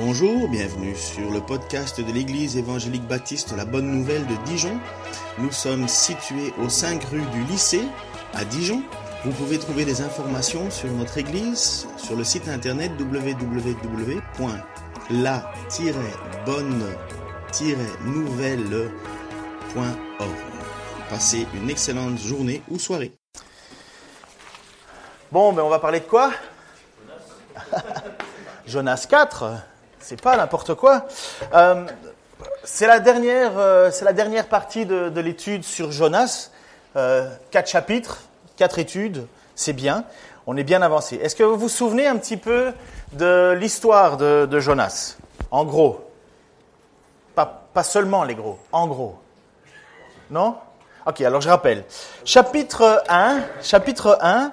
Bonjour, bienvenue sur le podcast de l'Église évangélique baptiste La Bonne Nouvelle de Dijon. Nous sommes situés au 5 rue du lycée à Dijon. Vous pouvez trouver des informations sur notre Église sur le site internet www.la-bonne-nouvelle.org. Passez une excellente journée ou soirée. Bon, ben on va parler de quoi? Jonas 4, c'est pas n'importe quoi. Euh, c'est la dernière, euh, c'est la dernière partie de, de l'étude sur Jonas. Euh, quatre chapitres, quatre études, c'est bien. On est bien avancé. Est-ce que vous vous souvenez un petit peu de l'histoire de, de Jonas? En gros, pas, pas seulement les gros, en gros. Non? Ok, alors je rappelle. Chapitre 1, chapitre 1,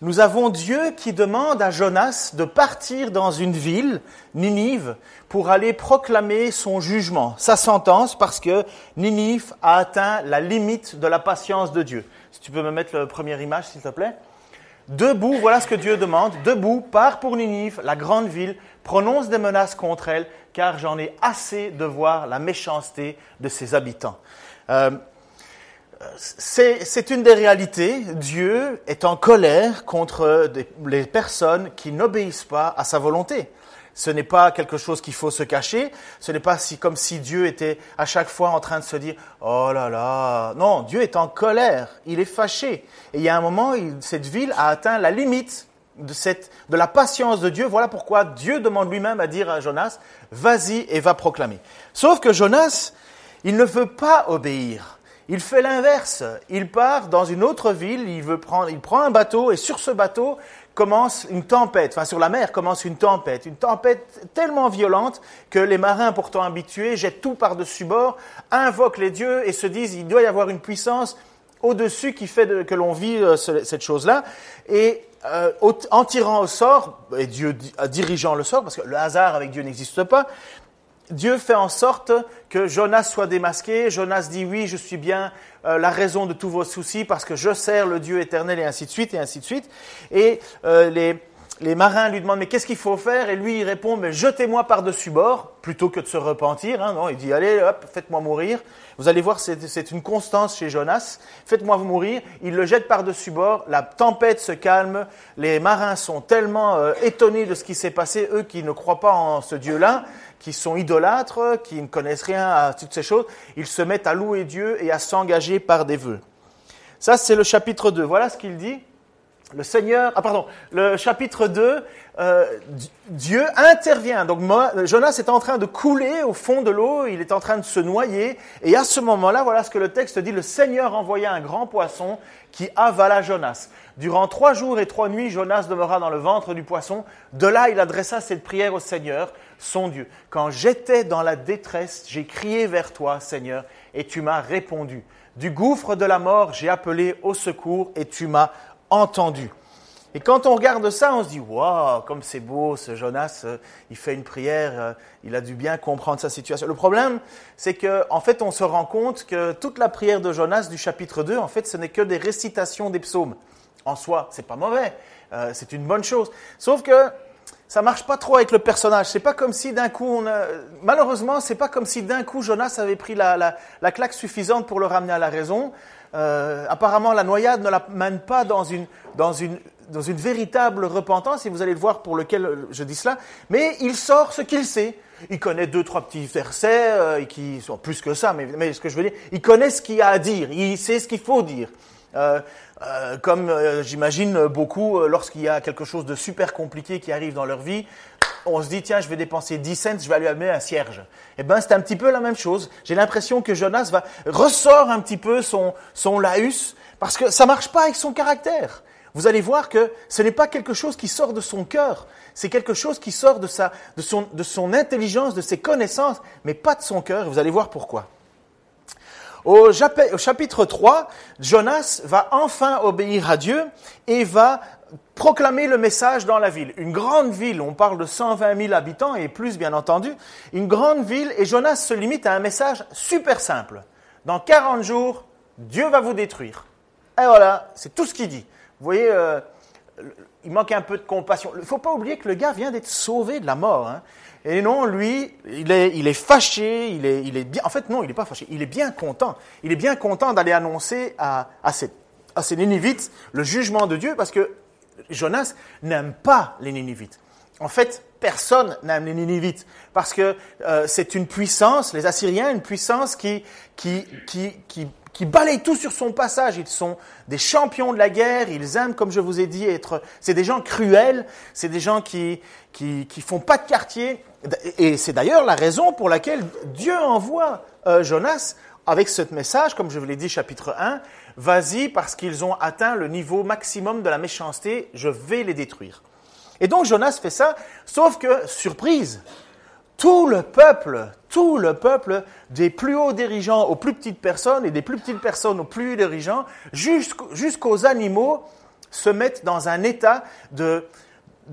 nous avons Dieu qui demande à Jonas de partir dans une ville, Ninive, pour aller proclamer son jugement, sa sentence, parce que Ninive a atteint la limite de la patience de Dieu. Si tu peux me mettre la première image, s'il te plaît. Debout, voilà ce que Dieu demande. Debout, pars pour Ninive, la grande ville, prononce des menaces contre elle, car j'en ai assez de voir la méchanceté de ses habitants. Euh, c'est une des réalités. Dieu est en colère contre les personnes qui n'obéissent pas à sa volonté. Ce n'est pas quelque chose qu'il faut se cacher. Ce n'est pas si, comme si Dieu était à chaque fois en train de se dire Oh là là. Non, Dieu est en colère. Il est fâché. Et il y a un moment, cette ville a atteint la limite de, la patience de Dieu. Voilà pourquoi Dieu demande lui-même à dire à Jonas Vas-y et va proclamer. Sauf que Jonas, il ne veut pas obéir. Il fait l'inverse. Il part dans une autre ville, il, veut prendre, il prend un bateau et sur ce bateau commence une tempête, enfin sur la mer commence une tempête, une tempête tellement violente que les marins pourtant habitués jettent tout par-dessus bord, invoquent les dieux et se disent il doit y avoir une puissance au-dessus qui fait que l'on vit euh, cette chose-là. Et euh, en tirant au sort, et Dieu dirigeant le sort, parce que le hasard avec Dieu n'existe pas, Dieu fait en sorte que Jonas soit démasqué. Jonas dit oui, je suis bien euh, la raison de tous vos soucis parce que je sers le Dieu éternel et ainsi de suite et ainsi de suite. Et euh, les, marins lui demandent mais qu'est-ce qu'il faut faire? Et lui il répond mais jetez-moi par-dessus bord plutôt que de se repentir. Hein, non, il dit allez hop faites-moi mourir. Vous allez voir c'est une constance chez Jonas. Faites-moi mourir. Il le jette par-dessus bord. La tempête se calme. Les marins sont tellement euh, étonnés de ce qui s'est passé eux qui ne croient pas en ce Dieu-là qui sont idolâtres, qui ne connaissent rien à toutes ces choses, ils se mettent à louer Dieu et à s'engager par des vœux. Ça, c'est le chapitre 2. Voilà ce qu'il dit. Le Seigneur, ah pardon, le chapitre 2, euh, Dieu intervient. Donc Jonas est en train de couler au fond de l'eau, il est en train de se noyer. Et à ce moment-là, voilà ce que le texte dit, le Seigneur envoya un grand poisson qui avala Jonas. Durant trois jours et trois nuits, Jonas demeura dans le ventre du poisson. De là, il adressa cette prière au Seigneur son Dieu. Quand j'étais dans la détresse, j'ai crié vers toi, Seigneur, et tu m'as répondu. Du gouffre de la mort, j'ai appelé au secours et tu m'as entendu. Et quand on regarde ça, on se dit, waouh, comme c'est beau, ce Jonas, euh, il fait une prière, euh, il a dû bien comprendre sa situation. Le problème, c'est que, en fait, on se rend compte que toute la prière de Jonas du chapitre 2, en fait, ce n'est que des récitations des psaumes. En soi, c'est pas mauvais, euh, c'est une bonne chose. Sauf que ça marche pas trop avec le personnage. C'est pas comme si d'un coup, malheureusement, c'est pas comme si d'un coup Jonas avait pris la, la, la, claque suffisante pour le ramener à la raison. Euh, apparemment, la noyade ne la mène pas dans une, dans une, dans une véritable repentance, et vous allez le voir pour lequel je dis cela. Mais il sort ce qu'il sait. Il connaît deux, trois petits versets, euh, qui sont plus que ça, mais, mais ce que je veux dire, il connaît ce qu'il a à dire, il sait ce qu'il faut dire. Euh, euh, comme euh, j'imagine beaucoup, euh, lorsqu'il y a quelque chose de super compliqué qui arrive dans leur vie, on se dit, tiens, je vais dépenser 10 cents, je vais lui amener un cierge. Eh ben, c'est un petit peu la même chose. J'ai l'impression que Jonas va, ressort un petit peu son, son laus, parce que ça marche pas avec son caractère. Vous allez voir que ce n'est pas quelque chose qui sort de son cœur, c'est quelque chose qui sort de, sa, de, son, de son intelligence, de ses connaissances, mais pas de son cœur. Vous allez voir pourquoi. Au chapitre 3, Jonas va enfin obéir à Dieu et va proclamer le message dans la ville. Une grande ville, on parle de 120 000 habitants et plus bien entendu, une grande ville et Jonas se limite à un message super simple. Dans 40 jours, Dieu va vous détruire. Et voilà, c'est tout ce qu'il dit. Vous voyez, euh, il manque un peu de compassion. Il ne faut pas oublier que le gars vient d'être sauvé de la mort. Hein. Et non, lui, il est, il est fâché, il est, il est bien. En fait, non, il n'est pas fâché. Il est bien content. Il est bien content d'aller annoncer à, à, ces, à le jugement de Dieu parce que Jonas n'aime pas les Ninivites. En fait, personne n'aime les Ninivites parce que euh, c'est une puissance, les Assyriens, une puissance qui, qui, qui, qui qui balayent tout sur son passage. Ils sont des champions de la guerre. Ils aiment, comme je vous ai dit, être. C'est des gens cruels. C'est des gens qui, qui, qui font pas de quartier. Et c'est d'ailleurs la raison pour laquelle Dieu envoie euh, Jonas avec ce message, comme je vous l'ai dit, chapitre 1. Vas-y, parce qu'ils ont atteint le niveau maximum de la méchanceté, je vais les détruire. Et donc Jonas fait ça, sauf que, surprise, tout le peuple, tout le peuple, des plus hauts dirigeants aux plus petites personnes et des plus petites personnes aux plus hauts dirigeants, jusqu'aux animaux, se mettent dans un état de,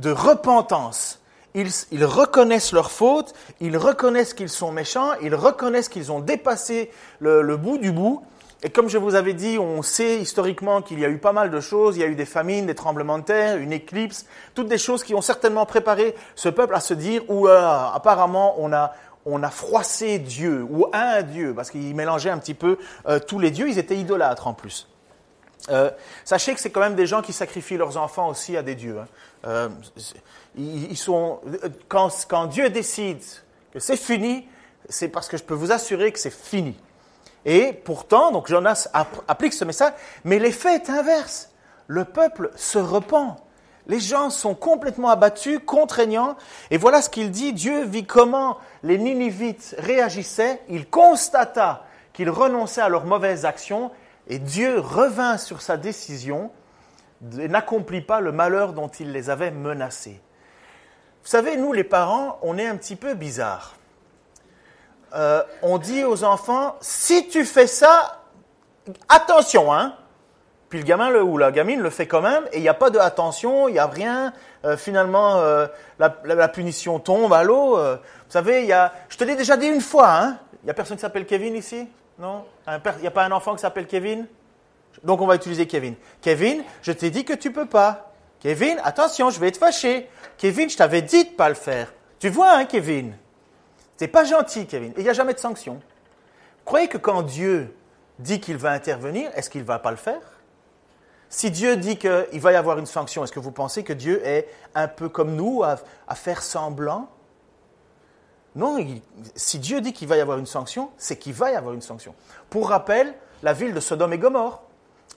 repentance. Ils, reconnaissent leurs fautes, ils reconnaissent qu'ils sont méchants, ils reconnaissent qu'ils ont dépassé le bout du bout, et comme je vous avais dit, on sait historiquement qu'il y a eu pas mal de choses. Il y a eu des famines, des tremblements de terre, une éclipse, toutes des choses qui ont certainement préparé ce peuple à se dire euh, apparemment on a on a froissé Dieu ou un Dieu parce qu'ils mélangeaient un petit peu euh, tous les dieux. Ils étaient idolâtres en plus. Euh, sachez que c'est quand même des gens qui sacrifient leurs enfants aussi à des dieux. Hein. ils, sont quand Dieu décide que c'est fini, c'est parce que je peux vous assurer que c'est fini. Et pourtant, donc Jonas applique ce message, mais l'effet est inverse. Le peuple se repent. Les gens sont complètement abattus, contraignants. Et voilà ce qu'il dit. Dieu vit comment les Ninivites réagissaient. Il constata qu'ils renonçaient à leurs mauvaises actions. Et Dieu revint sur sa décision et n'accomplit pas le malheur dont il les avait menacés. Vous savez, nous les parents, on est un petit peu bizarres. Euh, on dit aux enfants, si tu fais ça, attention, hein. Puis le gamin le, ou la gamine le fait quand même, et il n'y a pas de attention, il n'y a rien. Euh, finalement, euh, la, punition tombe à l'eau. vous savez, y a, je te l'ai déjà dit une fois, hein. Il n'y a personne qui s'appelle Kevin ici? Non? Il n'y a pas un enfant qui s'appelle Kevin? Donc on va utiliser Kevin. Kevin, je t'ai dit que tu peux pas. Kevin, attention, je vais être fâché. Kevin, je t'avais dit de pas le faire. Tu vois, hein, Kevin? C'est pas gentil, Kevin. Il n'y a jamais de sanction. Croyez que quand Dieu dit qu'il va intervenir, est-ce qu'il ne va pas le faire? Si Dieu dit qu'il va y avoir une sanction, est-ce que vous pensez que Dieu est un peu comme nous à, faire semblant? Non, si Dieu dit qu'il va y avoir une sanction, c'est qu'il va y avoir une sanction. Pour rappel, la ville de Sodome et Gomorre,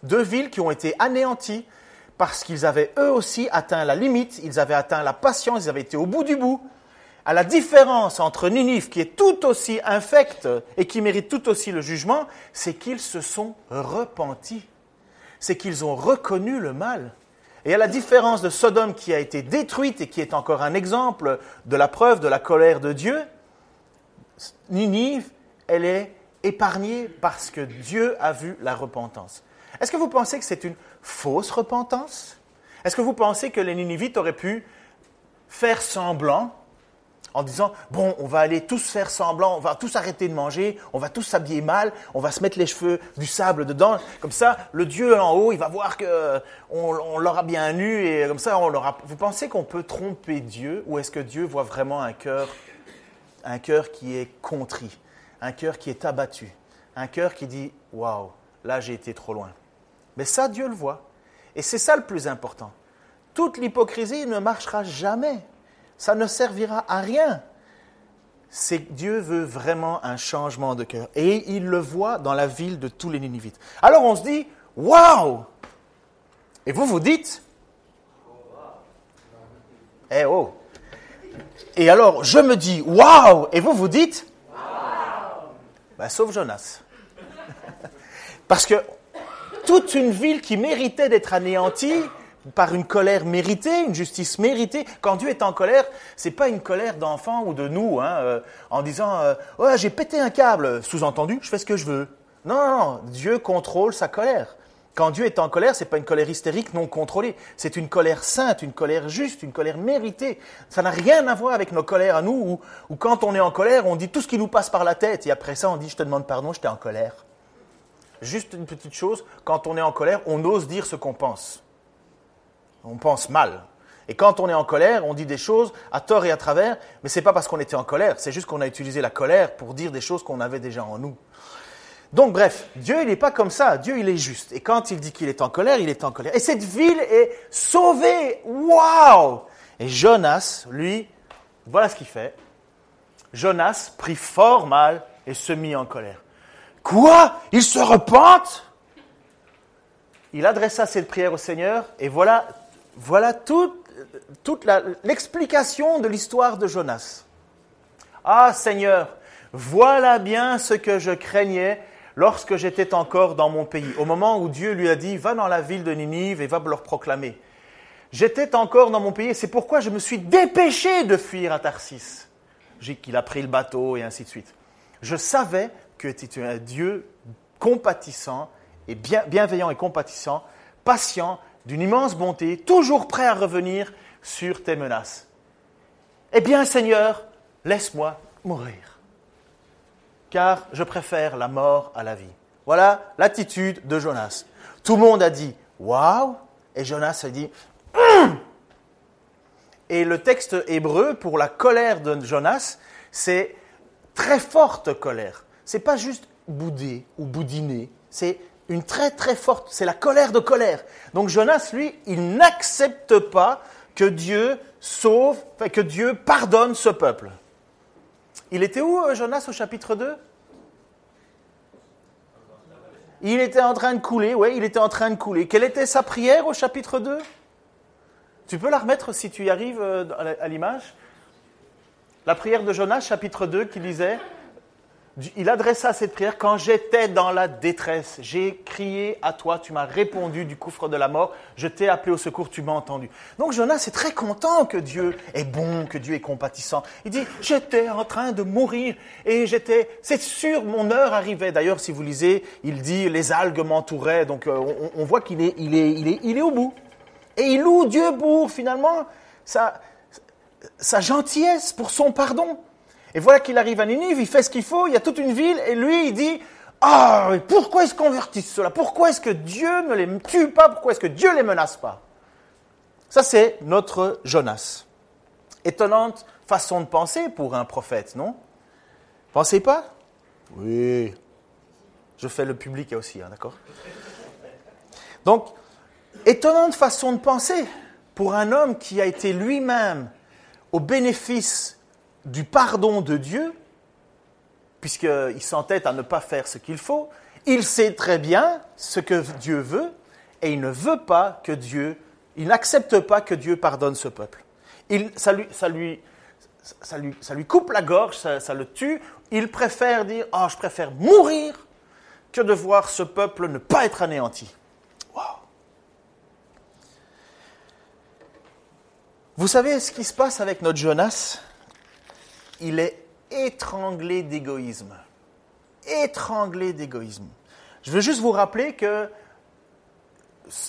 deux villes qui ont été anéanties parce qu'ils avaient eux aussi atteint la limite, ils avaient atteint la patience, ils avaient été au bout du bout, à la différence entre Ninive, qui est tout aussi infecte et qui mérite tout aussi le jugement, c'est qu'ils se sont repentis. C'est qu'ils ont reconnu le mal. Et à la différence de Sodome qui a été détruite et qui est encore un exemple de la preuve de la colère de Dieu, Ninive, elle est épargnée parce que Dieu a vu la repentance. Est-ce que vous pensez que c'est une fausse repentance? Est-ce que vous pensez que les Ninivites auraient pu faire semblant en disant, bon, on va aller tous faire semblant, on va tous arrêter de manger, on va tous s'habiller mal, on va se mettre les cheveux du sable dedans. Comme ça, le Dieu en haut, il va voir que on, l'aura bien nu et comme ça, on l'aura. Vous pensez qu'on peut tromper Dieu ou est-ce que Dieu voit vraiment un cœur, un cœur qui est contrit, un cœur qui est abattu, un cœur qui dit, waouh, là j'ai été trop loin. Mais ça, Dieu le voit. Et c'est ça le plus important. Toute l'hypocrisie ne marchera jamais ça ne servira à rien. Dieu veut vraiment un changement de cœur. Et il le voit dans la ville de tous les Ninivites. Alors on se dit, waouh Et vous vous dites, eh oh Et alors je me dis, waouh Et vous vous dites, ben, sauf Jonas. Parce que toute une ville qui méritait d'être anéantie, par une colère méritée, une justice méritée. Quand Dieu est en colère, c'est pas une colère d'enfant ou de nous, hein, euh, en disant euh, ouais j'ai pété un câble, sous-entendu je fais ce que je veux. Non, non, non, Dieu contrôle sa colère. Quand Dieu est en colère, c'est pas une colère hystérique non contrôlée, c'est une colère sainte, une colère juste, une colère méritée. Ça n'a rien à voir avec nos colères à nous, où, quand on est en colère, on dit tout ce qui nous passe par la tête, et après ça, on dit je te demande pardon, j'étais en colère. Juste une petite chose, quand on est en colère, on ose dire ce qu'on pense. On pense mal. Et quand on est en colère, on dit des choses à tort et à travers, mais c'est pas parce qu'on était en colère, c'est juste qu'on a utilisé la colère pour dire des choses qu'on avait déjà en nous. Donc bref, Dieu il n'est pas comme ça, Dieu il est juste. Et quand il dit qu'il est en colère, il est en colère. Et cette ville est sauvée. Waouh Et Jonas, lui, voilà ce qu'il fait. Jonas prit fort mal et se mit en colère. Quoi? Il se repente? Il adressa cette prière au Seigneur et voilà, voilà toute, l'explication de l'histoire de Jonas. Ah Seigneur, voilà bien ce que je craignais lorsque j'étais encore dans mon pays, au moment où Dieu lui a dit, va dans la ville de Ninive et va leur proclamer. J'étais encore dans mon pays c'est pourquoi je me suis dépêché de fuir à Tarsis. J'ai qu'il a pris le bateau et ainsi de suite. Je savais que tu un Dieu compatissant et bienveillant et compatissant, patient, d'une immense bonté, toujours prêt à revenir sur tes menaces. Eh bien, Seigneur, laisse-moi mourir, car je préfère la mort à la vie. Voilà l'attitude de Jonas. Tout le monde a dit Waouh Et Jonas a dit hum! Et le texte hébreu pour la colère de Jonas, c'est très forte colère. C'est pas juste bouder ou boudiner, c'est une très très forte, c'est la colère de colère. Donc Jonas, lui, il n'accepte pas que Dieu sauve, que Dieu pardonne ce peuple. Il était où euh, Jonas au chapitre 2 Il était en train de couler, oui, il était en train de couler. Quelle était sa prière au chapitre 2 Tu peux la remettre si tu y arrives euh, à l'image? La prière de Jonas, chapitre 2, qui disait il adressa cette prière quand j'étais dans la détresse. J'ai crié à toi, tu m'as répondu du gouffre de la mort, je t'ai appelé au secours, tu m'as entendu. Donc Jonas est très content que Dieu est bon, que Dieu est compatissant. Il dit, j'étais en train de mourir et j'étais, c'est sûr, mon heure arrivait. D'ailleurs, si vous lisez, il dit, les algues m'entouraient. Donc euh, on, voit qu'il est, il est, il est, il est au bout. Et il loue Dieu pour finalement sa, sa gentillesse, pour son pardon. Et voilà qu'il arrive à Ninive, il fait ce qu'il faut, il y a toute une ville, et lui, il dit, ah, pourquoi est-ce qu'on convertissent cela? Pourquoi est-ce que Dieu ne les tue pas? Pourquoi est-ce que Dieu ne les menace pas? Ça, c'est notre Jonas. Étonnante façon de penser pour un prophète, non? Pensez pas? Oui. Je fais le public aussi, hein, d'accord? Donc, étonnante façon de penser pour un homme qui a été lui-même au bénéfice du pardon de Dieu, puisqu'il s'entête à ne pas faire ce qu'il faut, il sait très bien ce que Dieu veut, et il ne veut pas que Dieu, il n'accepte pas que Dieu pardonne ce peuple. Il, ça, lui, ça, lui, ça, lui, ça, lui, coupe la gorge, ça, le tue. Il préfère dire, oh, je préfère mourir que de voir ce peuple ne pas être anéanti. Vous savez ce qui se passe avec notre Jonas? Il est étranglé d'égoïsme. Étranglé d'égoïsme. Je veux juste vous rappeler que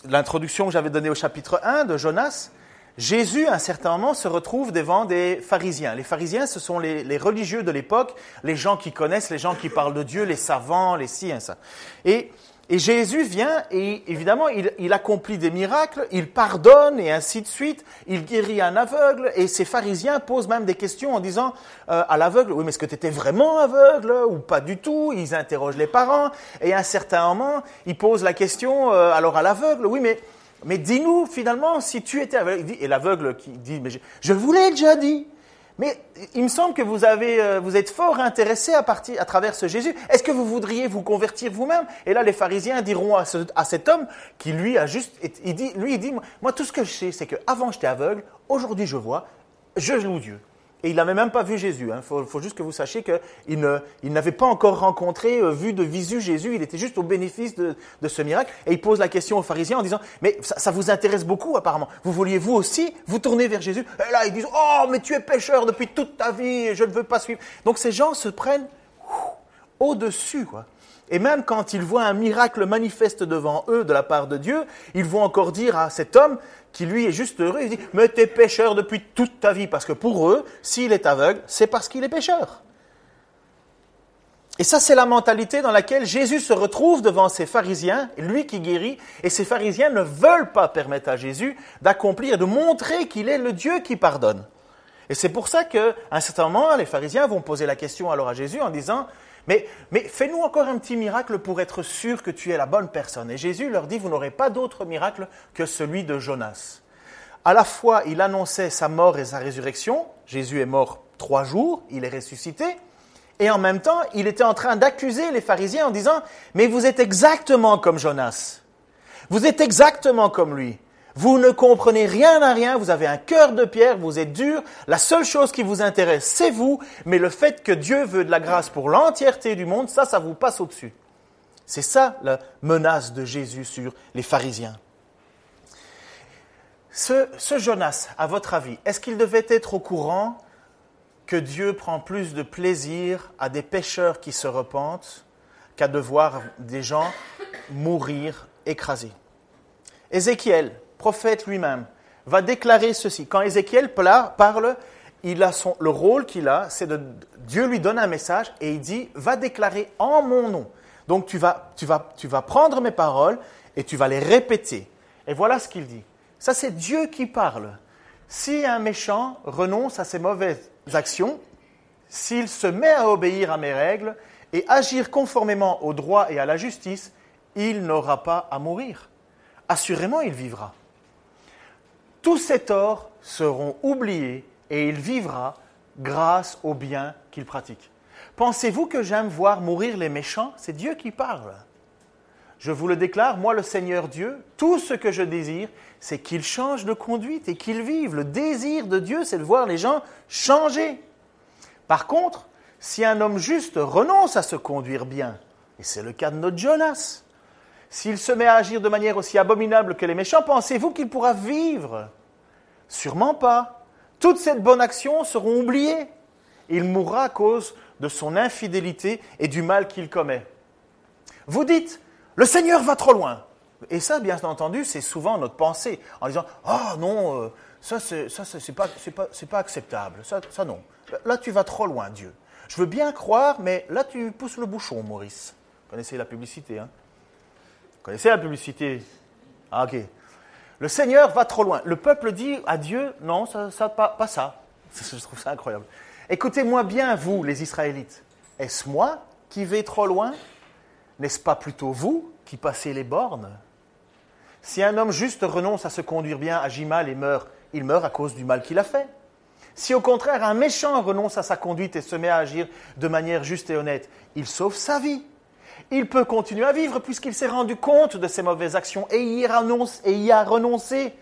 l'introduction que j'avais donnée au chapitre 1 de Jonas, Jésus, à un certain moment, se retrouve devant des pharisiens. Les pharisiens, ce sont les, religieux de l'époque, les gens qui connaissent, les gens qui parlent de Dieu, les savants, les ci, ça. Et et Jésus vient et évidemment, il, accomplit des miracles, il pardonne et ainsi de suite, il guérit un aveugle et ces pharisiens posent même des questions en disant euh, à l'aveugle, oui mais est-ce que tu étais vraiment aveugle ou pas du tout? Ils interrogent les parents et à un certain moment, ils posent la question euh, alors à l'aveugle, oui mais, mais dis-nous finalement si tu étais aveugle. Et l'aveugle qui dit, mais je, je vous l'ai déjà dit. Mais il me semble que euh, vous êtes fort intéressé à, partir, à travers ce Jésus. Est-ce que vous voudriez vous convertir vous-même? Et là, les pharisiens diront à, cet homme qui, lui, a juste, dit, lui, il dit, moi, tout ce que je sais, c'est qu'avant, j'étais aveugle, aujourd'hui, je vois, je loue Dieu. Et il n'avait même pas vu Jésus. Il hein. faut, juste que vous sachiez qu'il n'avait pas encore rencontré, euh, vu de visu Jésus. Il était juste au bénéfice de, ce miracle. Et il pose la question aux pharisiens en disant, mais ça, vous intéresse beaucoup apparemment. Vous vouliez vous aussi vous tourner vers Jésus? Et là, ils disent, oh, mais tu es pécheur depuis toute ta vie et je ne veux pas suivre. Donc ces gens se prennent au-dessus. quoi. Et même quand ils voient un miracle manifeste devant eux de la part de Dieu, ils vont encore dire à cet homme, qui lui est juste heureux, il dit, mais t'es pécheur depuis toute ta vie, parce que pour eux, s'il est aveugle, c'est parce qu'il est pécheur. Et ça, c'est la mentalité dans laquelle Jésus se retrouve devant ces pharisiens, lui qui guérit, et ces pharisiens ne veulent pas permettre à Jésus d'accomplir, de montrer qu'il est le Dieu qui pardonne. Et c'est pour ça qu'à un certain moment, les pharisiens vont poser la question alors à Jésus en disant, mais, mais fais-nous encore un petit miracle pour être sûr que tu es la bonne personne. Et Jésus leur dit, vous n'aurez pas d'autre miracle que celui de Jonas. À la fois, il annonçait sa mort et sa résurrection. Jésus est mort trois jours, il est ressuscité. Et en même temps, il était en train d'accuser les pharisiens en disant, mais vous êtes exactement comme Jonas. Vous êtes exactement comme lui. Vous ne comprenez rien à rien, vous avez un cœur de pierre, vous êtes dur, la seule chose qui vous intéresse, c'est vous, mais le fait que Dieu veut de la grâce pour l'entièreté du monde, ça, ça vous passe au-dessus. C'est ça la menace de Jésus sur les pharisiens. Ce, Jonas, à votre avis, est-ce qu'il devait être au courant que Dieu prend plus de plaisir à des pécheurs qui se repentent qu'à de voir des gens mourir écrasés? Ézéchiel, prophète lui-même, va déclarer ceci. Quand Ézéchiel parle, il a son, le rôle qu'il a, c'est de Dieu lui donne un message et il dit va déclarer en mon nom. Donc tu vas, tu vas, tu vas prendre mes paroles et tu vas les répéter. Et voilà ce qu'il dit. Ça c'est Dieu qui parle. Si un méchant renonce à ses mauvaises actions, s'il se met à obéir à mes règles et agir conformément au droit et à la justice, il n'aura pas à mourir. Assurément, il vivra. Tous ses torts seront oubliés et il vivra grâce au bien qu'il pratique. Pensez-vous que j'aime voir mourir les méchants? C'est Dieu qui parle. Je vous le déclare, moi le Seigneur Dieu, tout ce que je désire, c'est qu'ils changent de conduite et qu'ils vivent. Le désir de Dieu, c'est de voir les gens changer. Par contre, si un homme juste renonce à se conduire bien, et c'est le cas de notre Jonas, s'il se met à agir de manière aussi abominable que les méchants, pensez-vous qu'il pourra vivre? Sûrement pas. Toutes ces bonnes actions seront oubliées. Il mourra à cause de son infidélité et du mal qu'il commet. Vous dites, le Seigneur va trop loin. Et ça, bien entendu, c'est souvent notre pensée, en disant Oh non, euh, ça, c'est, ça, c'est, pas, c'est, pas, c'est pas acceptable. Ça, ça, non. Là, tu vas trop loin, Dieu. Je veux bien croire, mais là, tu pousses le bouchon, Maurice. Vous connaissez la publicité, hein? Connaissez la publicité? Ah, ok. Le Seigneur va trop loin. Le peuple dit à Dieu Non, ça, pas, pas ça. Je trouve ça incroyable. Écoutez-moi bien, vous, les Israélites. Est-ce moi qui vais trop loin? N'est-ce pas plutôt vous qui passez les bornes? Si un homme juste renonce à se conduire bien, agit mal et meurt, il meurt à cause du mal qu'il a fait. Si au contraire un méchant renonce à sa conduite et se met à agir de manière juste et honnête, il sauve sa vie. Il peut continuer à vivre puisqu'il s'est rendu compte de ses mauvaises actions et y, a renoncé.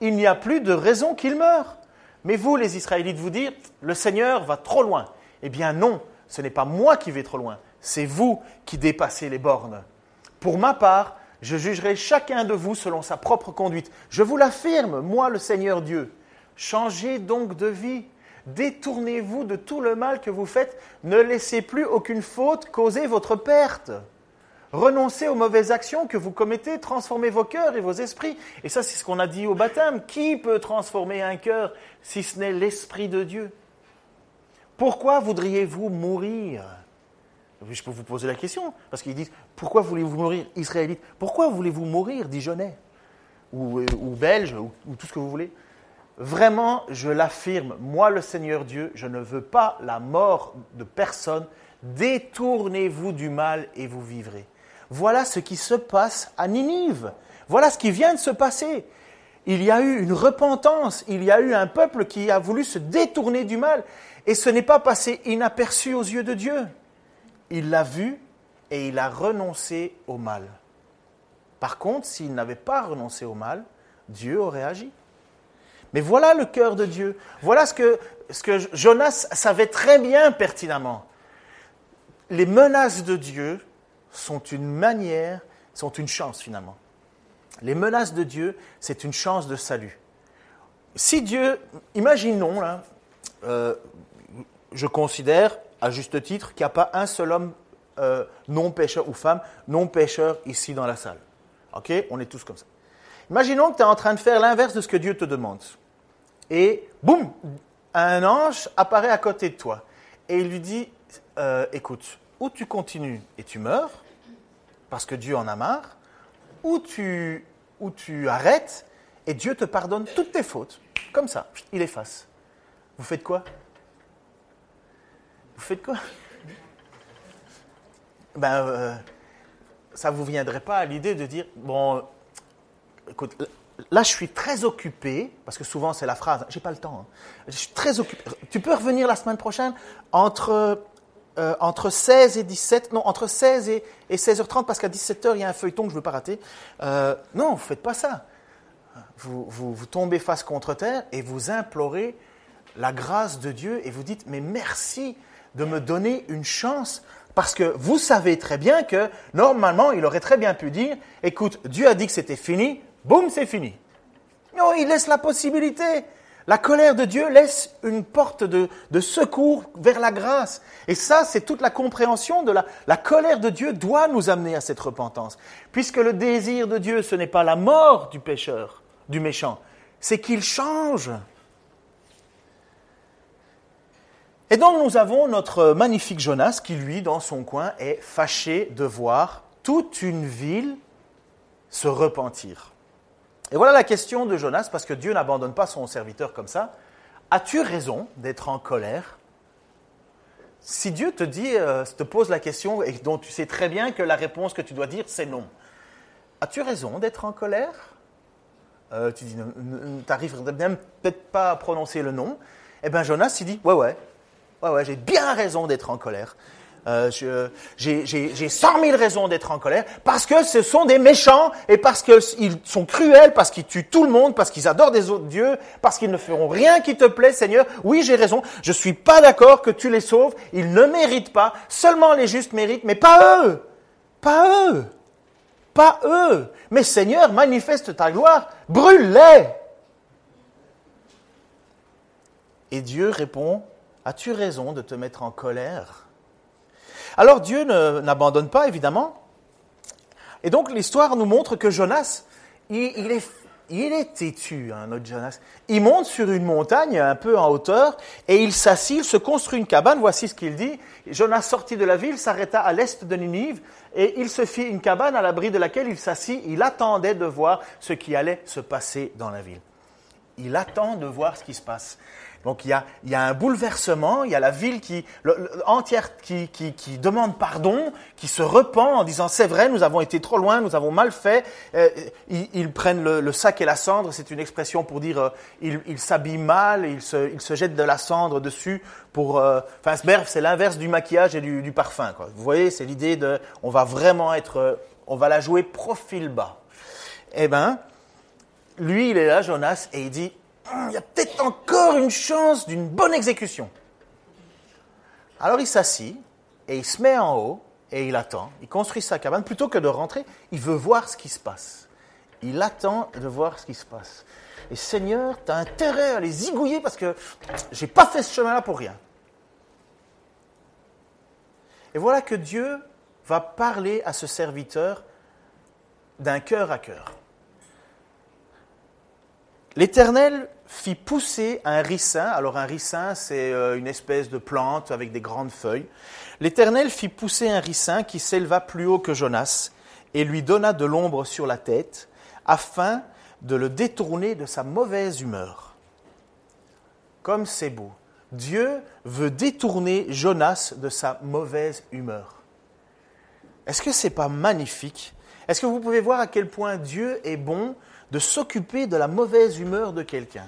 Il n'y a plus de raison qu'il meure. Mais vous, les Israélites, vous dire, le Seigneur va trop loin. Eh bien non, ce n'est pas moi qui vais trop loin, c'est vous qui dépassez les bornes. Pour ma part, je jugerai chacun de vous selon sa propre conduite. Je vous l'affirme, moi le Seigneur Dieu. Changez donc de vie. Détournez-vous de tout le mal que vous faites. Ne laissez plus aucune faute causer votre perte. Renoncez aux mauvaises actions que vous commettez, transformez vos cœurs et vos esprits. Et ça, c'est ce qu'on a dit au baptême. Qui peut transformer un cœur si ce n'est l'Esprit de Dieu? Pourquoi voudriez-vous mourir? Je peux vous poser la question, parce qu'ils disent Pourquoi voulez-vous mourir, Israélites? Pourquoi voulez-vous mourir, Dijonais? Ou, ou Belges, ou, ou tout ce que vous voulez? Vraiment, je l'affirme, moi le Seigneur Dieu, je ne veux pas la mort de personne. Détournez-vous du mal et vous vivrez. Voilà ce qui se passe à Ninive. Voilà ce qui vient de se passer. Il y a eu une repentance, il y a eu un peuple qui a voulu se détourner du mal, et ce n'est pas passé inaperçu aux yeux de Dieu il l'a vu et il a renoncé au mal. Par contre, s'il n'avait pas renoncé au mal, Dieu aurait agi. Mais voilà le cœur de Dieu. Voilà ce que, Jonas savait très bien pertinemment. Les menaces de Dieu sont une manière, sont une chance finalement. Les menaces de Dieu, c'est une chance de salut. Si Dieu, imaginons, là, euh, je considère à juste titre, qu'il n'y a pas un seul homme euh, non pêcheur ou femme non pêcheur ici dans la salle. OK? On est tous comme ça. Imaginons que tu es en train de faire l'inverse de ce que Dieu te demande. Et boum, un ange apparaît à côté de toi. Et il lui dit, euh, écoute, ou tu continues et tu meurs, parce que Dieu en a marre, ou tu, ou tu arrêtes et Dieu te pardonne toutes tes fautes. Comme ça, il efface. Vous faites quoi? Vous faites quoi? Ben, euh, ça ne vous viendrait pas à l'idée de dire, bon, écoute, là je suis très occupé, parce que souvent c'est la phrase, j'ai pas le temps, hein. je suis très occupé. Tu peux revenir la semaine prochaine entre, euh, entre 16 et 17, non, entre 16 et, 16h30, parce qu'à 17h il y a un feuilleton que je ne veux pas rater. Euh, non, vous faites pas ça. Vous, vous, vous tombez face contre terre et vous implorez la grâce de Dieu et vous dites, mais merci de me donner une chance parce que vous savez très bien que normalement, il aurait très bien pu dire, écoute, Dieu a dit que c'était fini, boum, c'est fini. Non, il laisse la possibilité. La colère de Dieu laisse une porte de, secours vers la grâce. Et ça, c'est toute la compréhension de la, la colère de Dieu doit nous amener à cette repentance. Puisque le désir de Dieu, ce n'est pas la mort du pécheur, du méchant, c'est qu'il change. Et donc nous avons notre magnifique Jonas qui, lui, dans son coin, est fâché de voir toute une ville se repentir. Et voilà la question de Jonas, parce que Dieu n'abandonne pas son serviteur comme ça. As-tu raison d'être en colère? Si Dieu te dit, euh, te pose la question et dont tu sais très bien que la réponse que tu dois dire, c'est non. As-tu raison d'être en colère? Euh, Tu dis, tu n'arrives même peut-être pas à prononcer le nom. Eh bien, Jonas, il dit, ouais, ouais, Ouais, ouais, j'ai bien raison d'être en colère. Euh, j'ai 100 000 raisons d'être en colère parce que ce sont des méchants et parce qu'ils sont cruels, parce qu'ils tuent tout le monde, parce qu'ils adorent des autres dieux, parce qu'ils ne feront rien qui te plaît, Seigneur. Oui, j'ai raison. Je suis pas d'accord que tu les sauves. Ils ne méritent pas. Seulement les justes méritent, mais pas eux. Pas eux. Pas eux. Mais Seigneur, manifeste ta gloire. Brûle-les. Et Dieu répond, As-tu raison de te mettre en colère? Alors Dieu n'abandonne pas, évidemment. Et donc l'histoire nous montre que Jonas, il, est, têtu, hein, notre Jonas. Il monte sur une montagne un peu en hauteur et il s'assit, il se construit une cabane. Voici ce qu'il dit. Jonas sortit de la ville, s'arrêta à l'est de Ninive et il se fit une cabane à l'abri de laquelle il s'assit. Il attendait de voir ce qui allait se passer dans la ville. Il attend de voir ce qui se passe. Donc il y, a, il y a, un bouleversement, il y a la ville qui, entière qui, qui, qui, demande pardon, qui se repent en disant c'est vrai, nous avons été trop loin, nous avons mal fait. Euh, ils, prennent le, sac et la cendre, c'est une expression pour dire euh, ils, s'habillent mal, ils se, ils se jettent de la cendre dessus pour... Euh, enfin, c'est l'inverse du maquillage et du, du parfum. Quoi. Vous voyez, c'est l'idée de on va vraiment être... on va la jouer profil bas. Eh ben, lui, il est là, Jonas, et il dit il y a peut-être encore une chance d'une bonne exécution. Alors il s'assit et il se met en haut et il attend. Il construit sa cabane. Plutôt que de rentrer, il veut voir ce qui se passe. Il attend de voir ce qui se passe. Et Seigneur, tu as intérêt à les zigouiller parce que j'ai pas fait ce chemin-là pour rien. Et voilà que Dieu va parler à ce serviteur d'un cœur à cœur. L'Éternel fit pousser un ricin. Alors un ricin, c'est euh, une espèce de plante avec des grandes feuilles. L'Éternel fit pousser un ricin qui s'éleva plus haut que Jonas et lui donna de l'ombre sur la tête, afin de le détourner de sa mauvaise humeur. Comme c'est beau. Dieu veut détourner Jonas de sa mauvaise humeur. Est-ce que ce n'est pas magnifique? Est-ce que vous pouvez voir à quel point Dieu est bon de s'occuper de la mauvaise humeur de quelqu'un?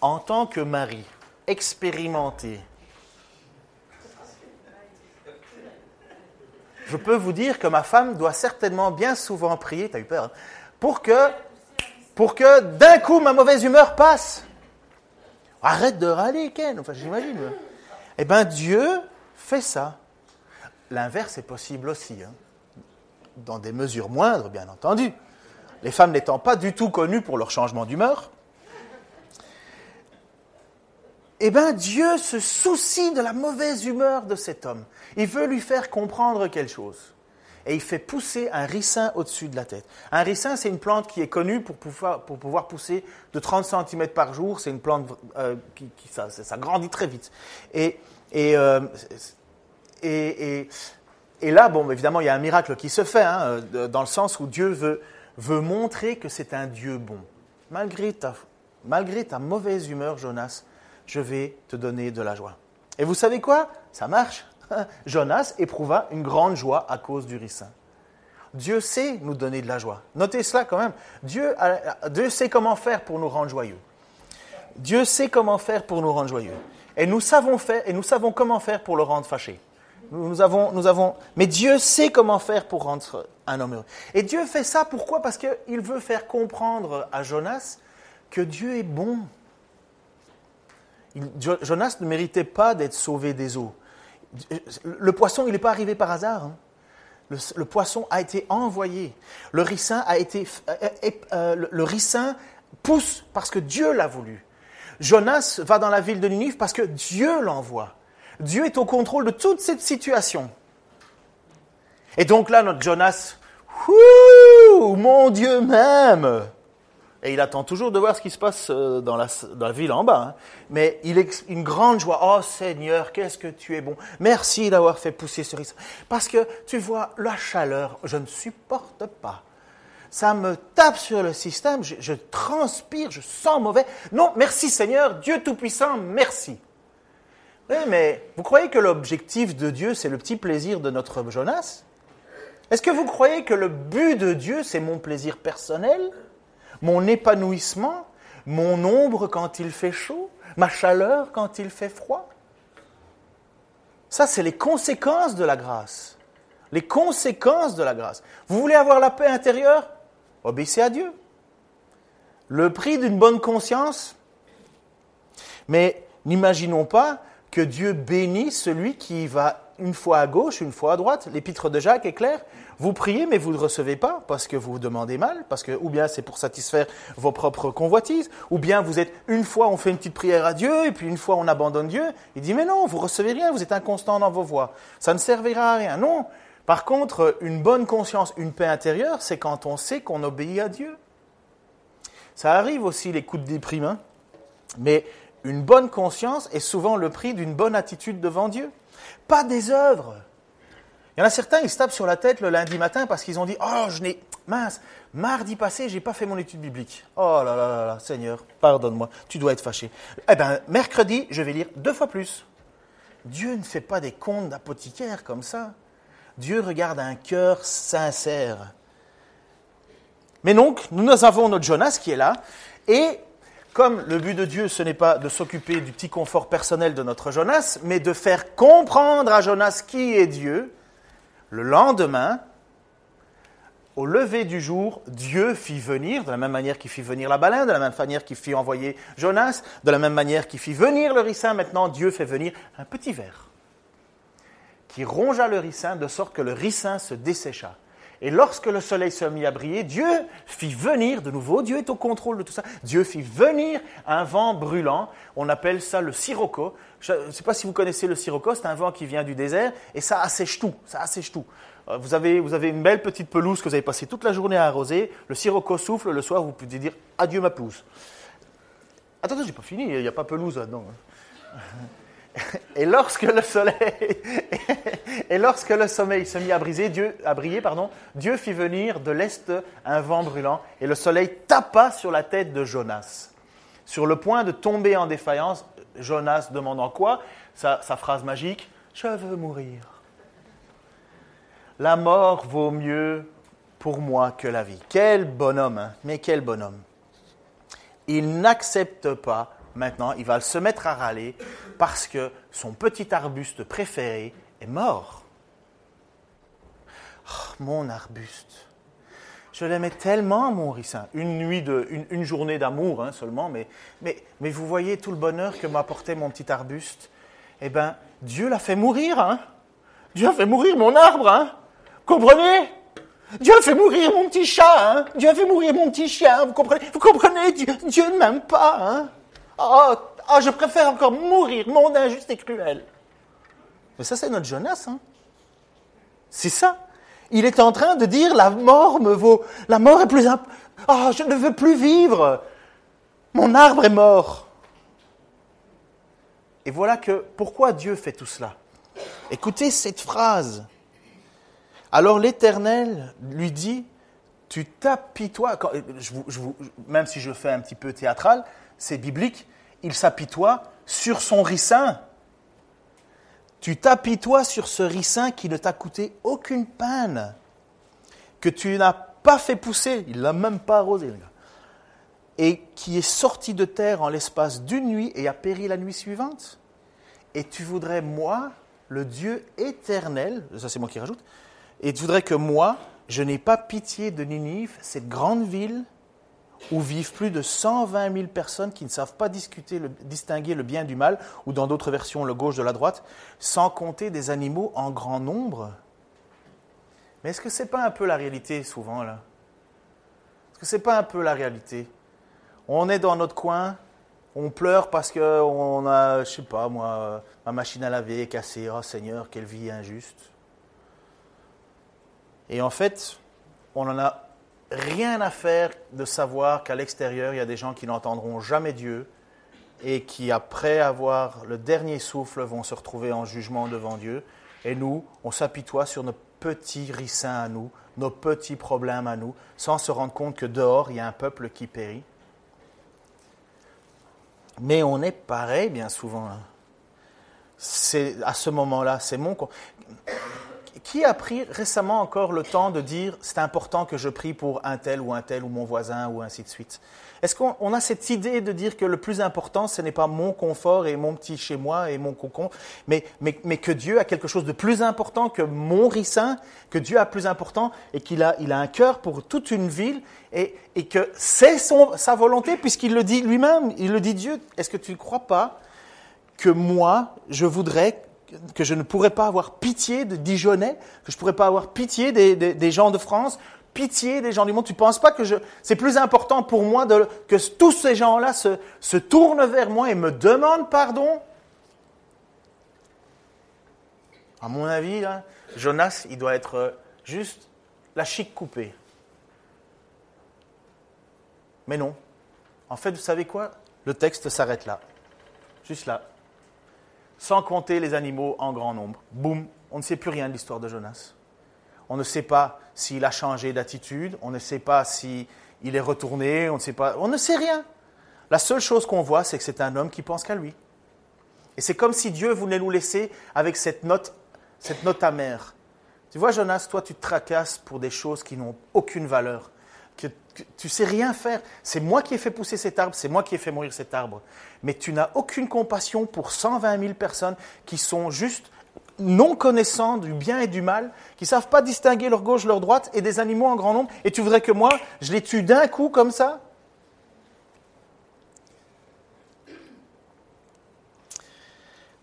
En tant que mari expérimenté, je peux vous dire que ma femme doit certainement bien souvent prier, t'as eu peur, hein, pour que, pour que d'un coup ma mauvaise humeur passe. Arrête de râler, Ken, enfin j'imagine. Eh bien Dieu fait ça. L'inverse est possible aussi. Hein dans des mesures moindres, bien entendu. Les femmes n'étant pas du tout connues pour leur changement d'humeur. Eh bien, Dieu se soucie de la mauvaise humeur de cet homme. Il veut lui faire comprendre quelque chose. Et il fait pousser un ricin au-dessus de la tête. Un ricin, c'est une plante qui est connue pour pouvoir, pousser de 30 cm par jour. C'est une plante euh, qui, ça, grandit très vite. Euh, et, et, et, là, bon, évidemment, il y a un miracle qui se fait, hein, dans le sens où Dieu veut, veut montrer que c'est un Dieu bon. Malgré ta, malgré ta mauvaise humeur, Jonas, je vais te donner de la joie. Et vous savez quoi? Ça marche. Jonas éprouva une grande joie à cause du ricin. Dieu sait nous donner de la joie. Notez cela quand même. Dieu, sait comment faire pour nous rendre joyeux. Dieu sait comment faire pour nous rendre joyeux. Et nous savons faire, et nous savons comment faire pour le rendre fâché. Nous, nous avons, mais Dieu sait comment faire pour rendre un homme heureux. Et Dieu fait ça pourquoi? Parce qu'il veut faire comprendre à Jonas que Dieu est bon. Jonas ne méritait pas d'être sauvé des eaux. Le poisson, il n'est pas arrivé par hasard. Hein. Le, poisson a été envoyé. Le ricin a été, euh, euh, euh, le pousse parce que Dieu l'a voulu. Jonas va dans la ville de Ninive parce que Dieu l'envoie. Dieu est au contrôle de toute cette situation. Et donc là, notre Jonas, mon Dieu même, et il attend toujours de voir ce qui se passe euh, dans la, ville en bas. Hein. Mais il est une grande joie. Oh Seigneur, qu'est-ce que tu es bon. Merci d'avoir fait pousser ce risque. Parce que tu vois, la chaleur, je ne supporte pas. Ça me tape sur le système, je, je transpire, je sens mauvais. Non, merci Seigneur, Dieu Tout-Puissant, merci. Oui, mais vous croyez que l'objectif de Dieu, c'est le petit plaisir de notre Jonas? Est-ce que vous croyez que le but de Dieu, c'est mon plaisir personnel? Mon épanouissement, mon ombre quand il fait chaud, ma chaleur quand il fait froid. Ça, c'est les conséquences de la grâce. Les conséquences de la grâce. Vous voulez avoir la paix intérieure? Obéissez à Dieu. Le prix d'une bonne conscience? Mais n'imaginons pas que Dieu bénisse celui qui va une fois à gauche, une fois à droite. L'épître de Jacques est clair. Vous priez, mais vous ne recevez pas parce que vous demandez mal, parce que ou bien c'est pour satisfaire vos propres convoitises, ou bien vous êtes une fois on fait une petite prière à Dieu et puis une fois on abandonne Dieu. Il dit mais non, vous recevez rien, vous êtes inconstant dans vos voies. Ça ne servira à rien. Non. Par contre, une bonne conscience, une paix intérieure, c'est quand on sait qu'on obéit à Dieu. Ça arrive aussi les coups de déprime, hein. mais une bonne conscience est souvent le prix d'une bonne attitude devant Dieu. Pas des œuvres. Il y en a certains, ils se tapent sur la tête le lundi matin parce qu'ils ont dit Oh, je n'ai. Mince, mardi passé, j'ai pas fait mon étude biblique. Oh là là là là, Seigneur, pardonne-moi, tu dois être fâché. Eh bien, mercredi, je vais lire deux fois plus. Dieu ne fait pas des comptes d'apothicaire comme ça. Dieu regarde un cœur sincère. Mais donc, nous avons notre Jonas qui est là, et comme le but de Dieu, ce n'est pas de s'occuper du petit confort personnel de notre Jonas, mais de faire comprendre à Jonas qui est Dieu, le lendemain, au lever du jour, Dieu fit venir, de la même manière qu'il fit venir la baleine, de la même manière qu'il fit envoyer Jonas, de la même manière qu'il fit venir le ricin, maintenant Dieu fait venir un petit ver qui rongea le ricin de sorte que le ricin se dessécha. Et lorsque le soleil se mit à briller, Dieu fit venir, de nouveau, Dieu est au contrôle de tout ça, Dieu fit venir un vent brûlant, on appelle ça le sirocco. Je ne sais pas si vous connaissez le sirocco, c'est un vent qui vient du désert et ça assèche tout, ça assèche tout. Euh, vous avez, vous avez une belle petite pelouse que vous avez passé toute la journée à arroser, le sirocco souffle, le soir vous pouvez dire adieu ma pelouse. Attendez, j'ai pas fini, il n'y a pas pelouse là-dedans. Et lorsque le soleil et lorsque le sommeil se mit à briser, à briller, pardon, Dieu fit venir de l'est un vent brûlant et le soleil tapa sur la tête de Jonas. Sur le point de tomber en défaillance, Jonas demandant quoi? Sa, sa phrase magique Je veux mourir. La mort vaut mieux pour moi que la vie. Quel bonhomme, hein mais quel bonhomme. Il n'accepte pas maintenant, il va se mettre à râler parce que son petit arbuste préféré est mort. Oh, mon arbuste. Je l'aimais tellement, mon ricin. Une nuit de, une, journée d'amour hein, seulement, mais, mais, vous voyez tout le bonheur que m'apportait mon petit arbuste. Eh bien, Dieu l'a fait mourir, hein. Dieu a fait mourir mon arbre, hein. Comprenez? Dieu a fait mourir mon petit chat, hein. Dieu a fait mourir mon petit chien, vous comprenez? Vous comprenez? Dieu, Dieu ne m'aime pas, hein. Oh, je préfère encore mourir, monde injuste et cruel. Mais ça, c'est notre Jonas. Hein? C'est ça. Il est en train de dire la mort me vaut. La mort est plus. Imp... Oh, je ne veux plus vivre. Mon arbre est mort. Et voilà que pourquoi Dieu fait tout cela? Écoutez cette phrase. Alors l'Éternel lui dit, tu t'apitoies, même si je fais un petit peu théâtral, c'est biblique, il s'apitoie sur son ricin. Tu t'apitoies sur ce ricin qui ne t'a coûté aucune peine, que tu n'as pas fait pousser, il l'a même pas arrosé, et qui est sorti de terre en l'espace d'une nuit et a péri la nuit suivante. Et tu voudrais, moi, le Dieu éternel, ça c'est moi qui rajoute, et tu voudrais que moi, je n'ai pas pitié de Ninive, cette grande ville où vivent plus de 120 000 personnes qui ne savent pas discuter, distinguer le bien du mal, ou dans d'autres versions le gauche de la droite, sans compter des animaux en grand nombre. Mais est-ce que ce n'est pas un peu la réalité souvent là? Est-ce que ce n'est pas un peu la réalité? On est dans notre coin, on pleure parce qu'on a, je sais pas moi, ma machine à laver est cassée, oh Seigneur, quelle vie injuste. Et en fait, on n'en a rien à faire de savoir qu'à l'extérieur, il y a des gens qui n'entendront jamais Dieu et qui, après avoir le dernier souffle, vont se retrouver en jugement devant Dieu. Et nous, on s'apitoie sur nos petits ricins à nous, nos petits problèmes à nous, sans se rendre compte que dehors, il y a un peuple qui périt. Mais on est pareil bien souvent. Hein. C'est à ce moment-là, c'est mon qui a pris récemment encore le temps de dire c'est important que je prie pour un tel ou un tel ou mon voisin ou ainsi de suite? Est-ce qu'on a cette idée de dire que le plus important, ce n'est pas mon confort et mon petit chez moi et mon cocon, mais, mais, mais que Dieu a quelque chose de plus important que mon ricin, que Dieu a plus important et qu'il a, il a un cœur pour toute une ville et, et que c'est sa volonté puisqu'il le dit lui-même, il le dit Dieu. Est-ce que tu ne crois pas que moi, je voudrais que je ne pourrais pas avoir pitié de Dijonais, que je ne pourrais pas avoir pitié des, gens de France, pitié des gens du monde. Tu ne penses pas que c'est plus important pour moi que tous ces gens-là se, tournent vers moi et me demandent pardon? À mon avis, Jonas, il doit être juste la chic coupée. Mais non. En fait, vous savez quoi? Le texte s'arrête là. Juste là sans compter les animaux en grand nombre. Boum, on ne sait plus rien de l'histoire de Jonas. On ne sait pas s'il a changé d'attitude, on ne sait pas s'il est retourné, on ne sait pas, on ne sait rien. La seule chose qu'on voit, c'est que c'est un homme qui pense qu'à lui. Et c'est comme si Dieu voulait nous laisser avec cette note, cette note amère. Tu vois, Jonas, toi, tu te tracasses pour des choses qui n'ont aucune valeur que, tu sais rien faire. C'est moi qui ai fait pousser cet arbre, c'est moi qui ai fait mourir cet arbre. Mais tu n'as aucune compassion pour 120 000 personnes qui sont juste non connaissants du bien et du mal, qui ne savent pas distinguer leur gauche, leur droite, et des animaux en grand nombre, et tu voudrais que moi, je les tue d'un coup comme ça?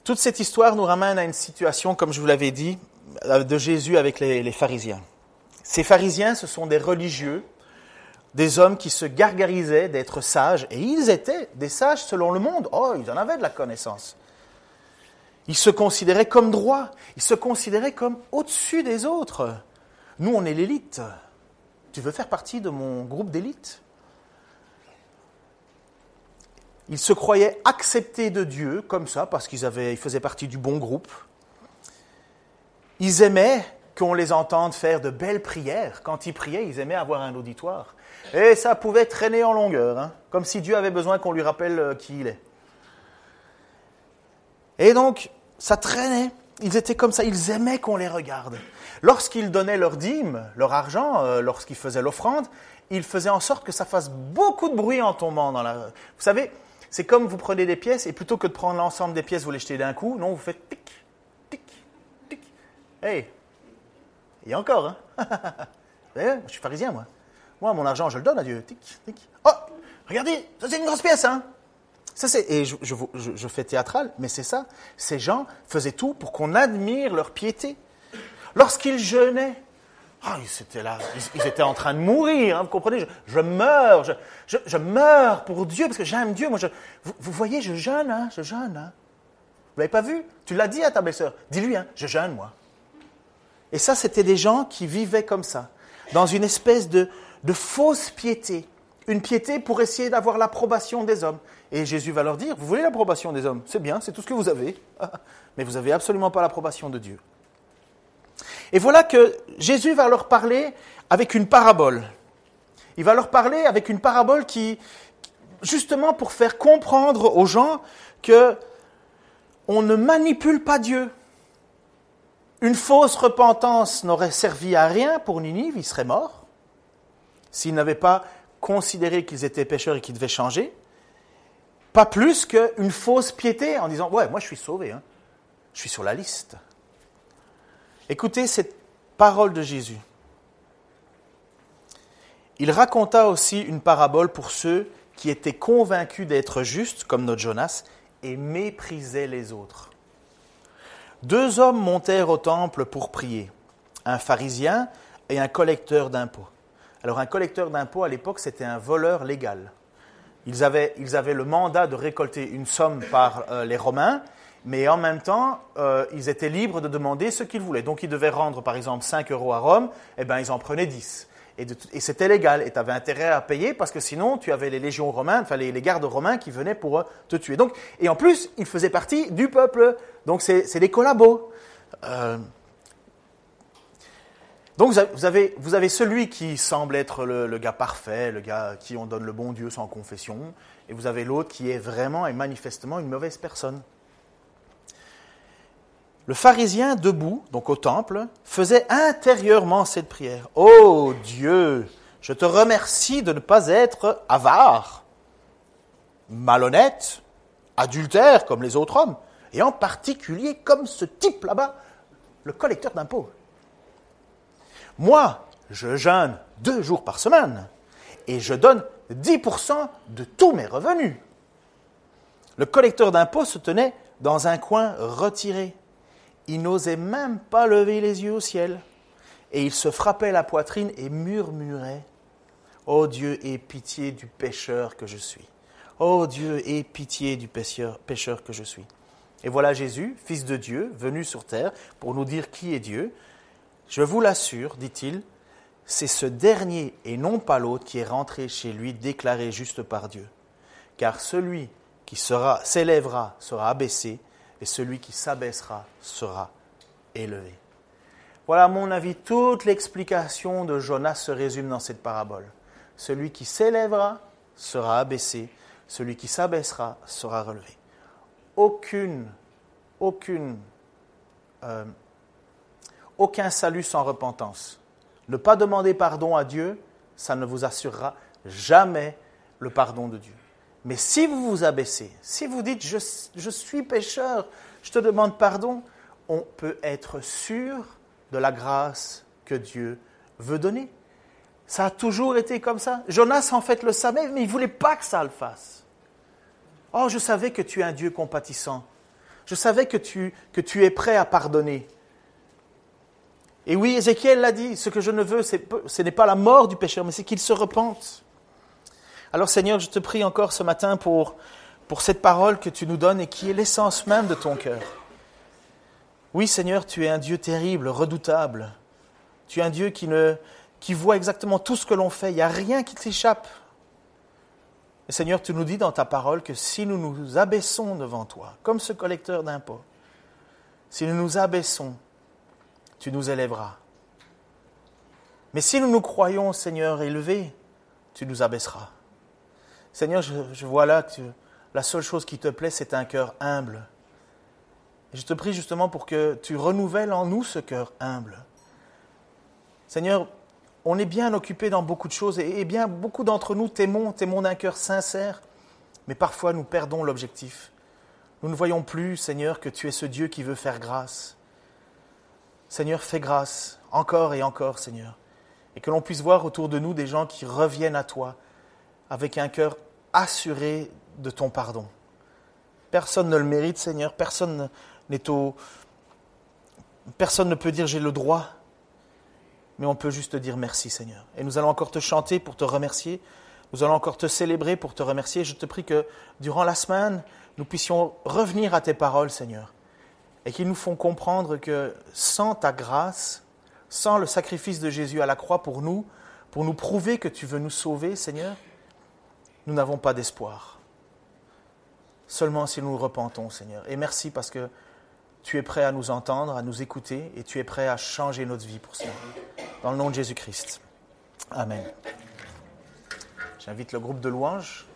Toute cette histoire nous ramène à une situation, comme je vous l'avais dit, de Jésus avec les pharisiens. Ces pharisiens, ce sont des religieux des hommes qui se gargarisaient d'être sages, et ils étaient des sages selon le monde. Oh, ils en avaient de la connaissance. Ils se considéraient comme droits, ils se considéraient comme au-dessus des autres. Nous, on est l'élite. Tu veux faire partie de mon groupe d'élite? Ils se croyaient acceptés de Dieu comme ça, parce qu'ils ils faisaient partie du bon groupe. Ils aimaient qu'on les entende faire de belles prières. Quand ils priaient, ils aimaient avoir un auditoire. Et ça pouvait traîner en longueur, hein, comme si Dieu avait besoin qu'on lui rappelle euh, qui il est. Et donc, ça traînait. Ils étaient comme ça, ils aimaient qu'on les regarde. Lorsqu'ils donnaient leur dîme, leur argent, euh, lorsqu'ils faisaient l'offrande, ils faisaient en sorte que ça fasse beaucoup de bruit en tombant dans la... Vous savez, c'est comme vous prenez des pièces et plutôt que de prendre l'ensemble des pièces, vous les jetez d'un coup, non, vous faites tic, tic, tic. Hey, a encore, hein Je suis pharisien, moi. Moi, mon argent, je le donne à Dieu. Tic, tic. Oh, regardez, ça c'est une grosse pièce, hein ça, c'est, et je, fais théâtral, mais c'est ça. Ces gens faisaient tout pour qu'on admire leur piété. Lorsqu'ils jeûnaient, ah, ils étaient là, ils, étaient en train de mourir, hein, vous comprenez? Je, meurs, je, meurs pour Dieu parce que j'aime Dieu. Moi, vous, vous, voyez, je jeûne, hein, je jeûne. Hein. Vous l'avez pas vu? Tu l'as dit à ta belle-sœur. Dis-lui, hein, je jeûne, moi. Et ça, c'était des gens qui vivaient comme ça, dans une espèce de, de fausse piété, une piété pour essayer d'avoir l'approbation des hommes. Et Jésus va leur dire, vous voulez l'approbation des hommes? C'est bien, c'est tout ce que vous avez, mais vous n'avez absolument pas l'approbation de Dieu. Et voilà que Jésus va leur parler avec une parabole. Il va leur parler avec une parabole qui, justement pour faire comprendre aux gens que on ne manipule pas Dieu. Une fausse repentance n'aurait servi à rien pour Ninive, il serait mort. S'ils n'avaient pas considéré qu'ils étaient pécheurs et qu'ils devaient changer. Pas plus qu'une fausse piété en disant Ouais, moi je suis sauvé, hein. je suis sur la liste. Écoutez cette parole de Jésus. Il raconta aussi une parabole pour ceux qui étaient convaincus d'être justes, comme notre Jonas, et méprisaient les autres. Deux hommes montèrent au temple pour prier, un pharisien et un collecteur d'impôts. Alors un collecteur d'impôts à l'époque, c'était un voleur légal. Ils avaient, ils le mandat de récolter une somme par euh, les Romains mais en même temps, euh, ils étaient libres de demander ce qu'ils voulaient. Donc ils devaient rendre, par exemple, 5 euros à Rome, et eh bien ils en prenaient 10. Et, et c'était légal, et tu avais intérêt à payer, parce que sinon, tu avais les légions romaines, enfin les, gardes romains qui venaient pour euh, te tuer. Donc, et en plus, ils faisaient partie du peuple. Donc c'est des collabos. Donc vous avez, celui qui semble être le, le, gars parfait, le gars qui on donne le bon Dieu sans confession, et vous avez l'autre qui est vraiment et manifestement une mauvaise personne. Le pharisien debout, donc au temple, faisait intérieurement cette prière. Ô oh Dieu, je te remercie de ne pas être avare, malhonnête, adultère comme les autres hommes, et en particulier comme ce type là-bas, le collecteur d'impôts. Moi, je jeûne deux jours par semaine et je donne 10% de tous mes revenus. Le collecteur d'impôts se tenait dans un coin retiré il n'osait même pas lever les yeux au ciel. Et il se frappait la poitrine et murmurait Ô oh Dieu, aie pitié du pécheur que je suis. Ô oh Dieu, aie pitié du pécheur, pécheur que je suis. Et voilà Jésus, Fils de Dieu, venu sur terre pour nous dire qui est Dieu. Je vous l'assure, dit-il, c'est ce dernier et non pas l'autre qui est rentré chez lui déclaré juste par Dieu. Car celui qui sera s'élèvera sera abaissé, et celui qui s'abaissera sera élevé. Voilà, à mon avis, toute l'explication de Jonas se résume dans cette parabole. Celui qui s'élèvera sera abaissé, celui qui s'abaissera sera relevé. Aucune, aucune, euh, aucun salut sans repentance. Ne pas demander pardon à Dieu, ça ne vous assurera jamais le pardon de Dieu. Mais si vous vous abaissez, si vous dites je, je suis pécheur, je te demande pardon, on peut être sûr de la grâce que Dieu veut donner. Ça a toujours été comme ça. Jonas, en fait, le savait, mais il ne voulait pas que ça le fasse. Oh, je savais que tu es un Dieu compatissant. Je savais que tu, que tu es prêt à pardonner. Et oui, Ézéchiel l'a dit, ce que je ne veux, ce n'est pas la mort du pécheur, mais c'est qu'il se repente. Alors Seigneur, je te prie encore ce matin pour, pour cette parole que tu nous donnes et qui est l'essence même de ton cœur. Oui Seigneur, tu es un Dieu terrible, redoutable. Tu es un Dieu qui, ne, qui voit exactement tout ce que l'on fait. Il n'y a rien qui t'échappe. Et Seigneur, tu nous dis dans ta parole que si nous nous abaissons devant toi, comme ce collecteur d'impôts, si nous nous abaissons, tu nous élèveras. Mais si nous nous croyons, Seigneur, élevés, tu nous abaisseras. Seigneur, je, vois là que la seule chose qui te plaît, c'est un cœur humble. Je te prie justement pour que tu renouvelles en nous ce cœur humble. Seigneur, on est bien occupé dans beaucoup de choses et, bien beaucoup d'entre nous t'aimons, t'aimons d'un cœur sincère, mais parfois nous perdons l'objectif. Nous ne voyons plus, Seigneur, que tu es ce Dieu qui veut faire grâce. Seigneur, fais grâce encore et encore, Seigneur, et que l'on puisse voir autour de nous des gens qui reviennent à toi avec un cœur assuré de ton pardon. Personne ne le mérite, Seigneur. Personne n'est au. Personne ne peut dire j'ai le droit, mais on peut juste dire merci, Seigneur. Et nous allons encore te chanter pour te remercier. Nous allons encore te célébrer pour te remercier. Je te prie que durant la semaine, nous puissions revenir à tes paroles, Seigneur, et qu'ils nous font comprendre que sans ta grâce, sans le sacrifice de Jésus à la croix pour nous, pour nous prouver que tu veux nous sauver, Seigneur, nous n'avons pas d'espoir. Seulement si nous nous repentons, Seigneur. Et merci parce que tu es prêt à nous entendre, à nous écouter, et tu es prêt à changer notre vie pour cela. Dans le nom de Jésus-Christ. Amen. J'invite le groupe de louanges